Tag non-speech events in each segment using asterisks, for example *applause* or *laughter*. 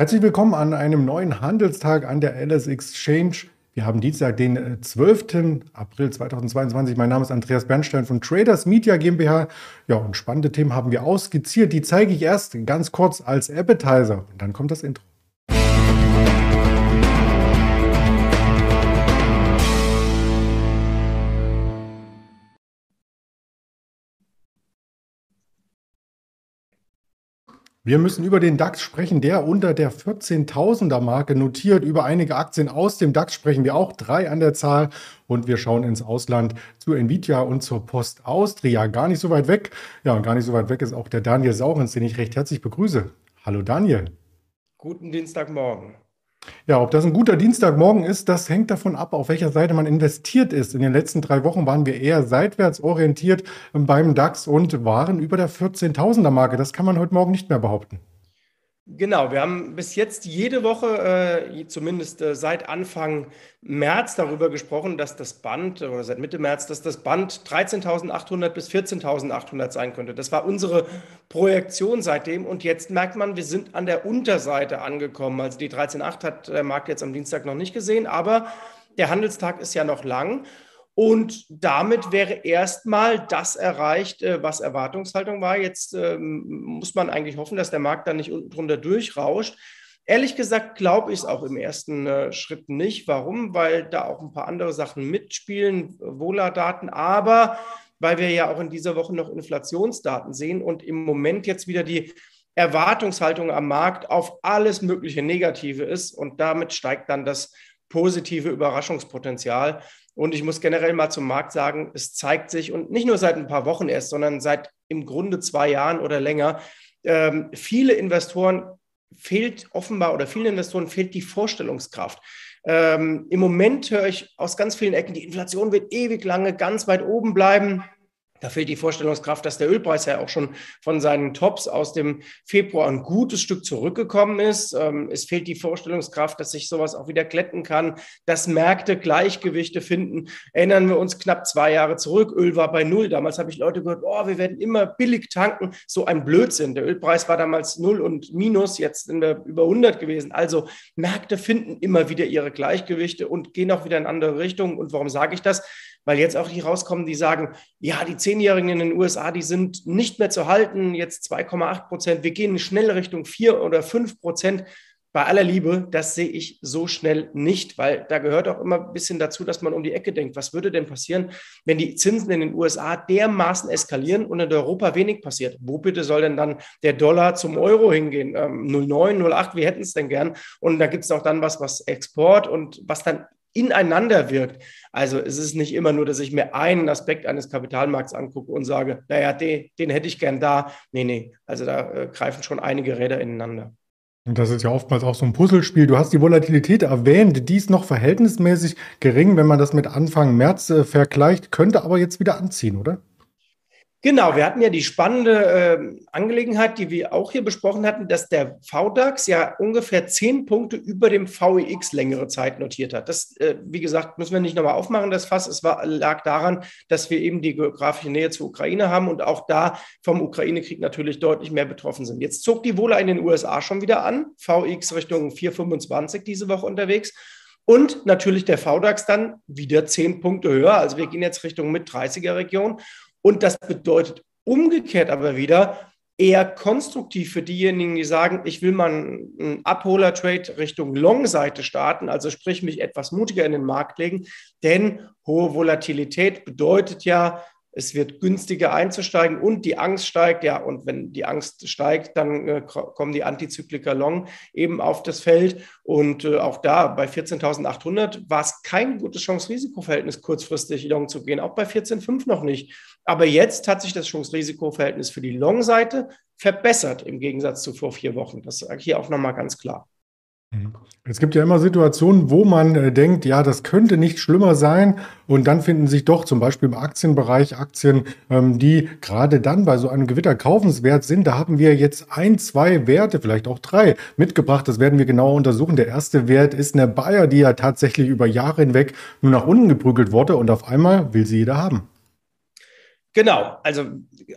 Herzlich willkommen an einem neuen Handelstag an der LS Exchange. Wir haben Dienstag, den 12. Äh, April 2022. Mein Name ist Andreas Bernstein von Traders Media GmbH. Ja, und spannende Themen haben wir ausgeziert. Die zeige ich erst ganz kurz als Appetizer. Und dann kommt das Intro. Wir müssen über den DAX sprechen, der unter der 14.000er Marke notiert. Über einige Aktien aus dem DAX sprechen wir auch, drei an der Zahl. Und wir schauen ins Ausland zu Nvidia und zur Post Austria. Gar nicht so weit weg. Ja, und gar nicht so weit weg ist auch der Daniel Saurens, den ich recht herzlich begrüße. Hallo Daniel. Guten Dienstagmorgen. Ja, ob das ein guter Dienstagmorgen ist, das hängt davon ab, auf welcher Seite man investiert ist. In den letzten drei Wochen waren wir eher seitwärts orientiert beim DAX und waren über der 14.000er Marke. Das kann man heute Morgen nicht mehr behaupten. Genau, wir haben bis jetzt jede Woche, äh, zumindest äh, seit Anfang März, darüber gesprochen, dass das Band, oder seit Mitte März, dass das Band 13.800 bis 14.800 sein könnte. Das war unsere Projektion seitdem. Und jetzt merkt man, wir sind an der Unterseite angekommen. Also die 13.8 hat der Markt jetzt am Dienstag noch nicht gesehen, aber der Handelstag ist ja noch lang. Und damit wäre erstmal das erreicht, äh, was Erwartungshaltung war. Jetzt ähm, muss man eigentlich hoffen, dass der Markt dann nicht unten drunter durchrauscht. Ehrlich gesagt glaube ich es auch im ersten äh, Schritt nicht. Warum? Weil da auch ein paar andere Sachen mitspielen, Vola-Daten, aber weil wir ja auch in dieser Woche noch Inflationsdaten sehen und im Moment jetzt wieder die Erwartungshaltung am Markt auf alles mögliche Negative ist und damit steigt dann das positive Überraschungspotenzial. Und ich muss generell mal zum Markt sagen, es zeigt sich und nicht nur seit ein paar Wochen erst, sondern seit im Grunde zwei Jahren oder länger, ähm, viele Investoren fehlt offenbar oder vielen Investoren fehlt die Vorstellungskraft. Ähm, Im Moment höre ich aus ganz vielen Ecken, die Inflation wird ewig lange ganz weit oben bleiben. Da fehlt die Vorstellungskraft, dass der Ölpreis ja auch schon von seinen Tops aus dem Februar ein gutes Stück zurückgekommen ist. Ähm, es fehlt die Vorstellungskraft, dass sich sowas auch wieder glätten kann, dass Märkte Gleichgewichte finden. Erinnern wir uns knapp zwei Jahre zurück. Öl war bei Null. Damals habe ich Leute gehört, oh, wir werden immer billig tanken. So ein Blödsinn. Der Ölpreis war damals Null und Minus. Jetzt sind wir über 100 gewesen. Also Märkte finden immer wieder ihre Gleichgewichte und gehen auch wieder in andere Richtungen. Und warum sage ich das? Weil jetzt auch hier rauskommen, die sagen, ja, die Zehnjährigen in den USA, die sind nicht mehr zu halten, jetzt 2,8 Prozent, wir gehen schnell Richtung 4 oder 5 Prozent. Bei aller Liebe, das sehe ich so schnell nicht, weil da gehört auch immer ein bisschen dazu, dass man um die Ecke denkt. Was würde denn passieren, wenn die Zinsen in den USA dermaßen eskalieren und in Europa wenig passiert? Wo bitte soll denn dann der Dollar zum Euro hingehen? Ähm, 0,9, 0,8, wir hätten es denn gern. Und da gibt es auch dann was, was Export und was dann ineinander wirkt. Also es ist nicht immer nur, dass ich mir einen Aspekt eines Kapitalmarkts angucke und sage, naja, den, den hätte ich gern da. Nee, nee, also da äh, greifen schon einige Räder ineinander. Und das ist ja oftmals auch so ein Puzzlespiel. Du hast die Volatilität erwähnt, die ist noch verhältnismäßig gering, wenn man das mit Anfang März äh, vergleicht, könnte aber jetzt wieder anziehen, oder? Genau, wir hatten ja die spannende äh, Angelegenheit, die wir auch hier besprochen hatten, dass der VDAX ja ungefähr zehn Punkte über dem VEX längere Zeit notiert hat. Das, äh, wie gesagt, müssen wir nicht nochmal aufmachen, das Fass. Es war, lag daran, dass wir eben die geografische Nähe zur Ukraine haben und auch da vom Ukraine-Krieg natürlich deutlich mehr betroffen sind. Jetzt zog die Wohler in den USA schon wieder an, VEX Richtung 425 diese Woche unterwegs. Und natürlich der VDAX dann wieder zehn Punkte höher. Also wir gehen jetzt Richtung mit 30er Region. Und das bedeutet umgekehrt aber wieder eher konstruktiv für diejenigen, die sagen, ich will mal einen Abholer-Trade Richtung Long-Seite starten, also sprich mich etwas mutiger in den Markt legen, denn hohe Volatilität bedeutet ja, es wird günstiger einzusteigen und die Angst steigt. Ja, und wenn die Angst steigt, dann äh, kommen die Antizykliker Long eben auf das Feld. Und äh, auch da bei 14.800 war es kein gutes Chance-Risiko-Verhältnis, kurzfristig Long zu gehen, auch bei 14.5 noch nicht. Aber jetzt hat sich das Chance-Risiko-Verhältnis für die Long-Seite verbessert im Gegensatz zu vor vier Wochen. Das sage ich hier auch nochmal ganz klar. Mhm. Es gibt ja immer Situationen, wo man äh, denkt, ja, das könnte nicht schlimmer sein. Und dann finden sich doch zum Beispiel im Aktienbereich Aktien, ähm, die gerade dann bei so einem Gewitter kaufenswert sind. Da haben wir jetzt ein, zwei Werte, vielleicht auch drei mitgebracht. Das werden wir genauer untersuchen. Der erste Wert ist eine Bayer, die ja tatsächlich über Jahre hinweg nur nach unten geprügelt wurde und auf einmal will sie jeder haben. Genau, also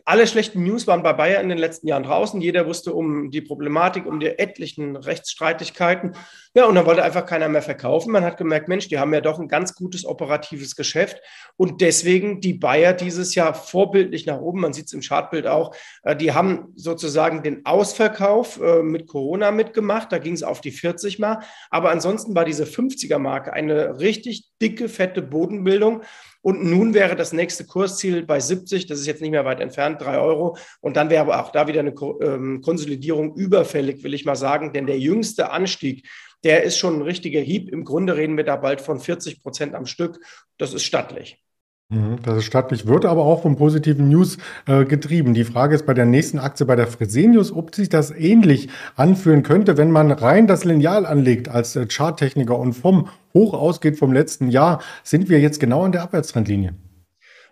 alle schlechten News waren bei Bayer in den letzten Jahren draußen. Jeder wusste um die Problematik, um die etlichen Rechtsstreitigkeiten. Ja, und dann wollte einfach keiner mehr verkaufen. Man hat gemerkt, Mensch, die haben ja doch ein ganz gutes operatives Geschäft. Und deswegen die Bayer dieses Jahr vorbildlich nach oben. Man sieht es im Chartbild auch. Äh, die haben sozusagen den Ausverkauf äh, mit Corona mitgemacht. Da ging es auf die 40 mal. Aber ansonsten war diese 50er-Marke eine richtig dicke, fette Bodenbildung. Und nun wäre das nächste Kursziel bei 70, das ist jetzt nicht mehr weit entfernt, 3 Euro. Und dann wäre aber auch da wieder eine ähm, Konsolidierung überfällig, will ich mal sagen. Denn der jüngste Anstieg, der ist schon ein richtiger Hieb. Im Grunde reden wir da bald von 40 Prozent am Stück. Das ist stattlich. Mhm, das ist stattlich, wird aber auch von positiven News äh, getrieben. Die Frage ist bei der nächsten Aktie, bei der Fresenius, ob sich das ähnlich anfühlen könnte, wenn man rein das Lineal anlegt als äh, Charttechniker und vom Hoch ausgeht vom letzten Jahr. Sind wir jetzt genau an der Abwärtstrendlinie?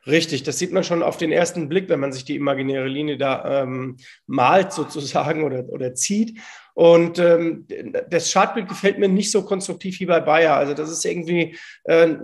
Richtig, das sieht man schon auf den ersten Blick, wenn man sich die imaginäre Linie da ähm, malt sozusagen oder, oder zieht. Und ähm, das Chartbild gefällt mir nicht so konstruktiv wie bei Bayer. Also das ist irgendwie, äh,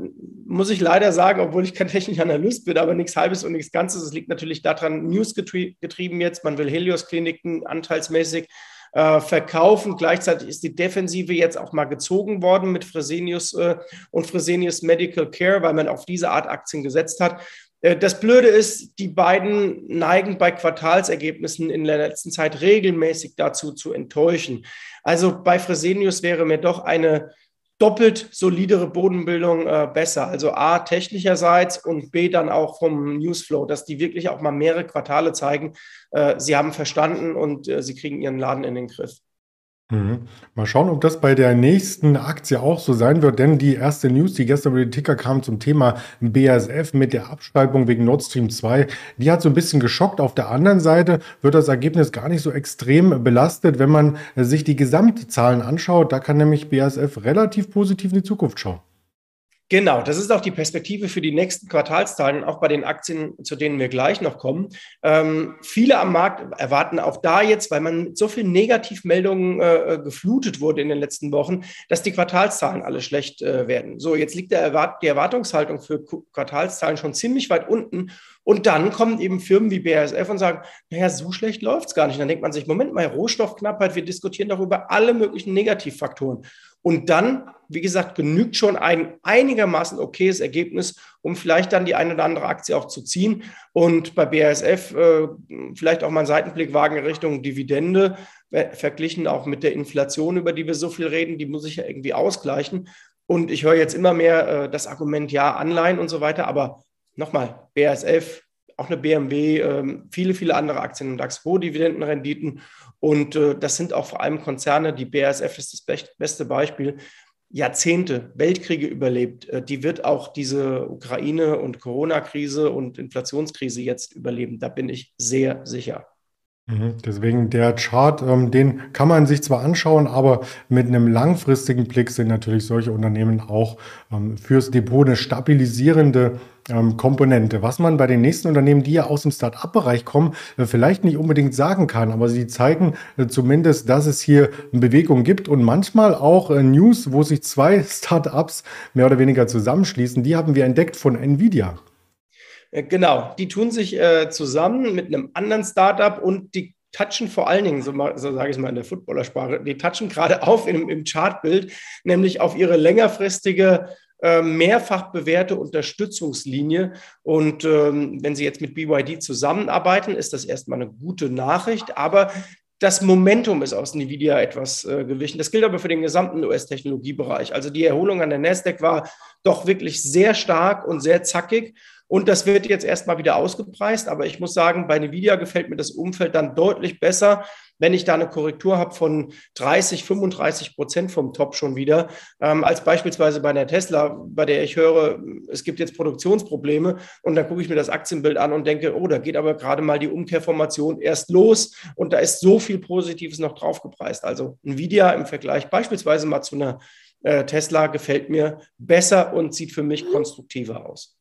muss ich leider sagen, obwohl ich kein *laughs* technischer Analyst bin, aber nichts Halbes und nichts Ganzes. Es liegt natürlich daran, News getrieben jetzt. Man will Helios-Kliniken anteilsmäßig äh, verkaufen. Gleichzeitig ist die Defensive jetzt auch mal gezogen worden mit Fresenius äh, und Fresenius Medical Care, weil man auf diese Art Aktien gesetzt hat. Äh, das Blöde ist, die beiden neigen bei Quartalsergebnissen in der letzten Zeit regelmäßig dazu zu enttäuschen. Also bei Fresenius wäre mir doch eine doppelt solidere Bodenbildung äh, besser. Also A, technischerseits und B, dann auch vom Newsflow, dass die wirklich auch mal mehrere Quartale zeigen, äh, sie haben verstanden und äh, sie kriegen ihren Laden in den Griff. Mhm. Mal schauen, ob das bei der nächsten Aktie auch so sein wird, denn die erste News, die gestern über den Ticker kam zum Thema BASF mit der Abschreibung wegen Nord Stream 2, die hat so ein bisschen geschockt. Auf der anderen Seite wird das Ergebnis gar nicht so extrem belastet, wenn man sich die Gesamtzahlen anschaut. Da kann nämlich BASF relativ positiv in die Zukunft schauen. Genau, das ist auch die Perspektive für die nächsten Quartalszahlen, auch bei den Aktien, zu denen wir gleich noch kommen. Ähm, viele am Markt erwarten auch da jetzt, weil man mit so vielen Negativmeldungen äh, geflutet wurde in den letzten Wochen, dass die Quartalszahlen alle schlecht äh, werden. So, jetzt liegt Erwart die Erwartungshaltung für Quartalszahlen schon ziemlich weit unten. Und dann kommen eben Firmen wie BASF und sagen, naja, so schlecht läuft es gar nicht. dann denkt man sich, Moment mal, Rohstoffknappheit, wir diskutieren darüber alle möglichen Negativfaktoren. Und dann, wie gesagt, genügt schon ein einigermaßen okayes Ergebnis, um vielleicht dann die eine oder andere Aktie auch zu ziehen. Und bei BASF äh, vielleicht auch mal einen Seitenblick wagen Richtung Dividende, verglichen auch mit der Inflation, über die wir so viel reden, die muss ich ja irgendwie ausgleichen. Und ich höre jetzt immer mehr äh, das Argument, ja, Anleihen und so weiter. Aber nochmal, BASF, auch eine BMW, äh, viele, viele andere Aktien im DAX, hohe Dividendenrenditen. Und äh, das sind auch vor allem Konzerne, die BASF ist das beste Beispiel, Jahrzehnte Weltkriege überlebt. Äh, die wird auch diese Ukraine- und Corona-Krise und Inflationskrise jetzt überleben. Da bin ich sehr sicher. Mhm. Deswegen der Chart, ähm, den kann man sich zwar anschauen, aber mit einem langfristigen Blick sind natürlich solche Unternehmen auch ähm, fürs Depot eine stabilisierende ähm, Komponente. Was man bei den nächsten Unternehmen, die ja aus dem Start-up-Bereich kommen, äh, vielleicht nicht unbedingt sagen kann, aber sie zeigen äh, zumindest, dass es hier Bewegung gibt und manchmal auch äh, News, wo sich zwei *laughs* Start-ups mehr oder weniger zusammenschließen. Die haben wir entdeckt von Nvidia. Äh, genau, die tun sich äh, zusammen mit einem anderen Startup und die touchen vor allen Dingen, so, so sage ich es mal in der Footballersprache, die touchen gerade *laughs* auf im, im Chartbild, nämlich auf ihre längerfristige äh, mehrfach bewährte Unterstützungslinie. Und ähm, wenn Sie jetzt mit BYD zusammenarbeiten, ist das erstmal eine gute Nachricht. Aber das Momentum ist aus Nvidia etwas äh, gewichen. Das gilt aber für den gesamten US-Technologiebereich. Also die Erholung an der Nasdaq war doch wirklich sehr stark und sehr zackig. Und das wird jetzt erstmal wieder ausgepreist. Aber ich muss sagen, bei Nvidia gefällt mir das Umfeld dann deutlich besser, wenn ich da eine Korrektur habe von 30, 35 Prozent vom Top schon wieder, ähm, als beispielsweise bei der Tesla, bei der ich höre, es gibt jetzt Produktionsprobleme und dann gucke ich mir das Aktienbild an und denke, oh, da geht aber gerade mal die Umkehrformation erst los und da ist so viel Positives noch draufgepreist. Also Nvidia im Vergleich beispielsweise mal zu einer äh, Tesla gefällt mir besser und sieht für mich konstruktiver aus.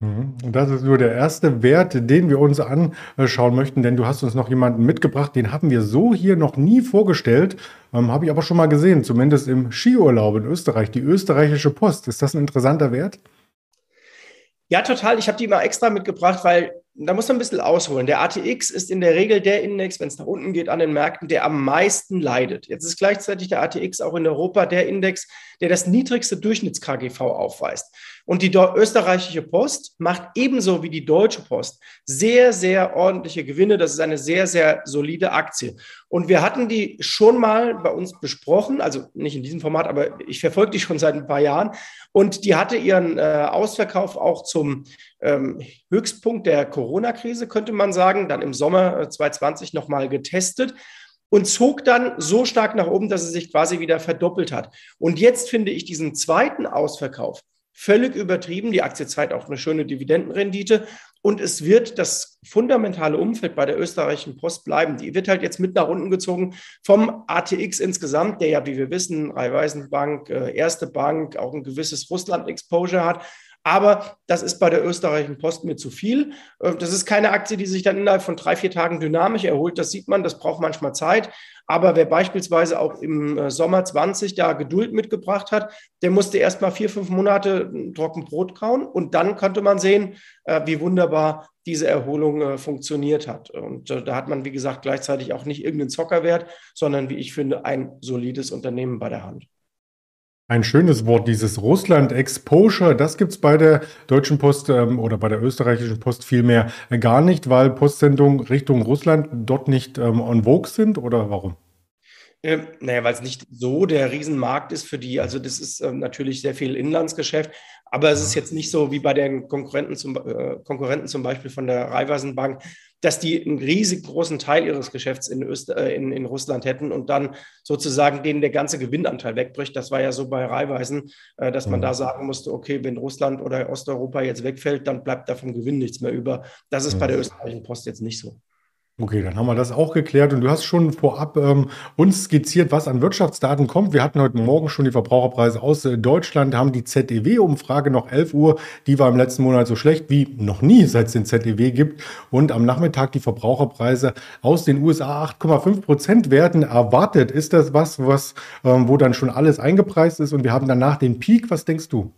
Mhm. Und das ist nur der erste Wert, den wir uns anschauen möchten, denn du hast uns noch jemanden mitgebracht, den haben wir so hier noch nie vorgestellt, ähm, habe ich aber schon mal gesehen, zumindest im Skiurlaub in Österreich, die österreichische Post. Ist das ein interessanter Wert? Ja, total. Ich habe die mal extra mitgebracht, weil da muss man ein bisschen ausholen. Der ATX ist in der Regel der Index, wenn es nach unten geht an den Märkten, der am meisten leidet. Jetzt ist gleichzeitig der ATX auch in Europa der Index, der das niedrigste Durchschnitts-KGV aufweist. Und die österreichische Post macht ebenso wie die deutsche Post sehr, sehr ordentliche Gewinne. Das ist eine sehr, sehr solide Aktie. Und wir hatten die schon mal bei uns besprochen, also nicht in diesem Format, aber ich verfolge die schon seit ein paar Jahren. Und die hatte ihren äh, Ausverkauf auch zum ähm, Höchstpunkt der Corona-Krise, könnte man sagen, dann im Sommer 2020 nochmal getestet und zog dann so stark nach oben, dass es sich quasi wieder verdoppelt hat. Und jetzt finde ich diesen zweiten Ausverkauf völlig übertrieben. Die Aktie zeigt auch eine schöne Dividendenrendite. Und es wird das fundamentale Umfeld bei der österreichischen Post bleiben. Die wird halt jetzt mit nach unten gezogen vom ATX insgesamt, der ja, wie wir wissen, Raiffeisenbank, äh, Erste Bank, auch ein gewisses Russland-Exposure hat. Aber das ist bei der österreichischen Post mir zu viel. Äh, das ist keine Aktie, die sich dann innerhalb von drei, vier Tagen dynamisch erholt. Das sieht man, das braucht manchmal Zeit. Aber wer beispielsweise auch im äh, Sommer 20 da Geduld mitgebracht hat, der musste erst mal vier, fünf Monate trocken Brot kauen. Und dann konnte man sehen, äh, wie wunderbar diese Erholung funktioniert hat. Und da hat man, wie gesagt, gleichzeitig auch nicht irgendeinen Zockerwert, sondern, wie ich finde, ein solides Unternehmen bei der Hand. Ein schönes Wort, dieses Russland-Exposure, das gibt es bei der Deutschen Post ähm, oder bei der österreichischen Post vielmehr gar nicht, weil Postsendungen Richtung Russland dort nicht ähm, on vogue sind oder warum? Ähm, naja, weil es nicht so der Riesenmarkt ist für die. Also das ist ähm, natürlich sehr viel Inlandsgeschäft, aber es ist jetzt nicht so wie bei den Konkurrenten zum, äh, Konkurrenten zum Beispiel von der Raiffeisenbank, dass die einen riesig großen Teil ihres Geschäfts in, Öster äh, in, in Russland hätten und dann sozusagen denen der ganze Gewinnanteil wegbricht. Das war ja so bei Raiffeisen, äh, dass man da mhm. sagen musste, okay, wenn Russland oder Osteuropa jetzt wegfällt, dann bleibt da vom Gewinn nichts mehr über. Das ist bei der österreichischen Post jetzt nicht so. Okay, dann haben wir das auch geklärt und du hast schon vorab ähm, uns skizziert, was an Wirtschaftsdaten kommt. Wir hatten heute Morgen schon die Verbraucherpreise aus äh, Deutschland, haben die ZEW-Umfrage noch 11 Uhr, die war im letzten Monat so schlecht wie noch nie, seit es den ZEW gibt. Und am Nachmittag die Verbraucherpreise aus den USA 8,5 Prozent werden erwartet. Ist das was, was ähm, wo dann schon alles eingepreist ist und wir haben danach den Peak? Was denkst du?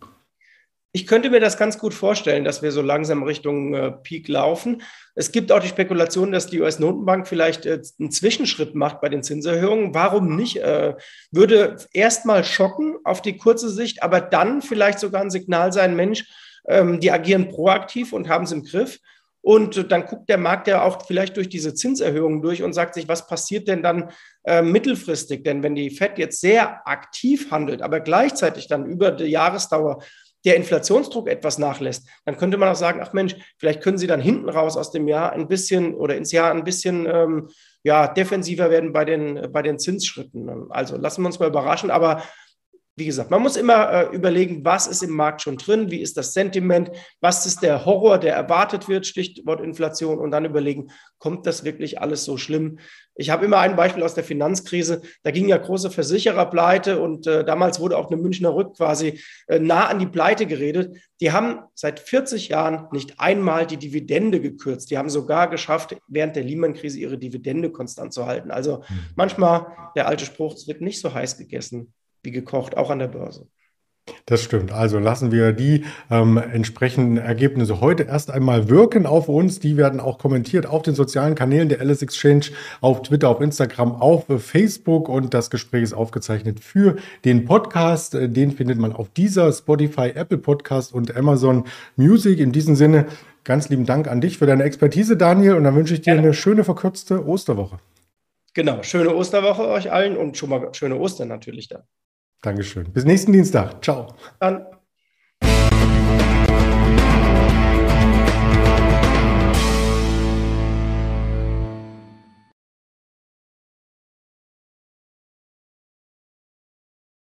Ich könnte mir das ganz gut vorstellen, dass wir so langsam Richtung äh, Peak laufen. Es gibt auch die Spekulation, dass die US-Notenbank vielleicht äh, einen Zwischenschritt macht bei den Zinserhöhungen. Warum nicht? Äh, würde erstmal schocken auf die kurze Sicht, aber dann vielleicht sogar ein Signal sein, Mensch, ähm, die agieren proaktiv und haben es im Griff. Und dann guckt der Markt ja auch vielleicht durch diese Zinserhöhungen durch und sagt sich, was passiert denn dann äh, mittelfristig? Denn wenn die FED jetzt sehr aktiv handelt, aber gleichzeitig dann über die Jahresdauer der Inflationsdruck etwas nachlässt, dann könnte man auch sagen, ach Mensch, vielleicht können Sie dann hinten raus aus dem Jahr ein bisschen oder ins Jahr ein bisschen ähm, ja, defensiver werden bei den, bei den Zinsschritten. Also lassen wir uns mal überraschen, aber wie gesagt, man muss immer äh, überlegen, was ist im Markt schon drin, wie ist das Sentiment, was ist der Horror, der erwartet wird, Stichwort Inflation, und dann überlegen, kommt das wirklich alles so schlimm? Ich habe immer ein Beispiel aus der Finanzkrise, da ging ja große Versicherer pleite und äh, damals wurde auch eine Münchner Rück quasi äh, nah an die Pleite geredet. Die haben seit 40 Jahren nicht einmal die Dividende gekürzt. Die haben sogar geschafft, während der Lehman-Krise ihre Dividende konstant zu halten. Also mhm. manchmal der alte Spruch, es wird nicht so heiß gegessen wie gekocht, auch an der Börse. Das stimmt. Also lassen wir die ähm, entsprechenden Ergebnisse heute erst einmal wirken auf uns. Die werden auch kommentiert auf den sozialen Kanälen der Alice Exchange, auf Twitter, auf Instagram, auf Facebook und das Gespräch ist aufgezeichnet für den Podcast. Den findet man auf dieser Spotify, Apple Podcast und Amazon Music. In diesem Sinne ganz lieben Dank an dich für deine Expertise, Daniel, und dann wünsche ich dir eine schöne verkürzte Osterwoche. Genau, schöne Osterwoche euch allen und schon mal schöne Ostern natürlich dann. Dankeschön. Bis nächsten Dienstag. Ciao. Dann.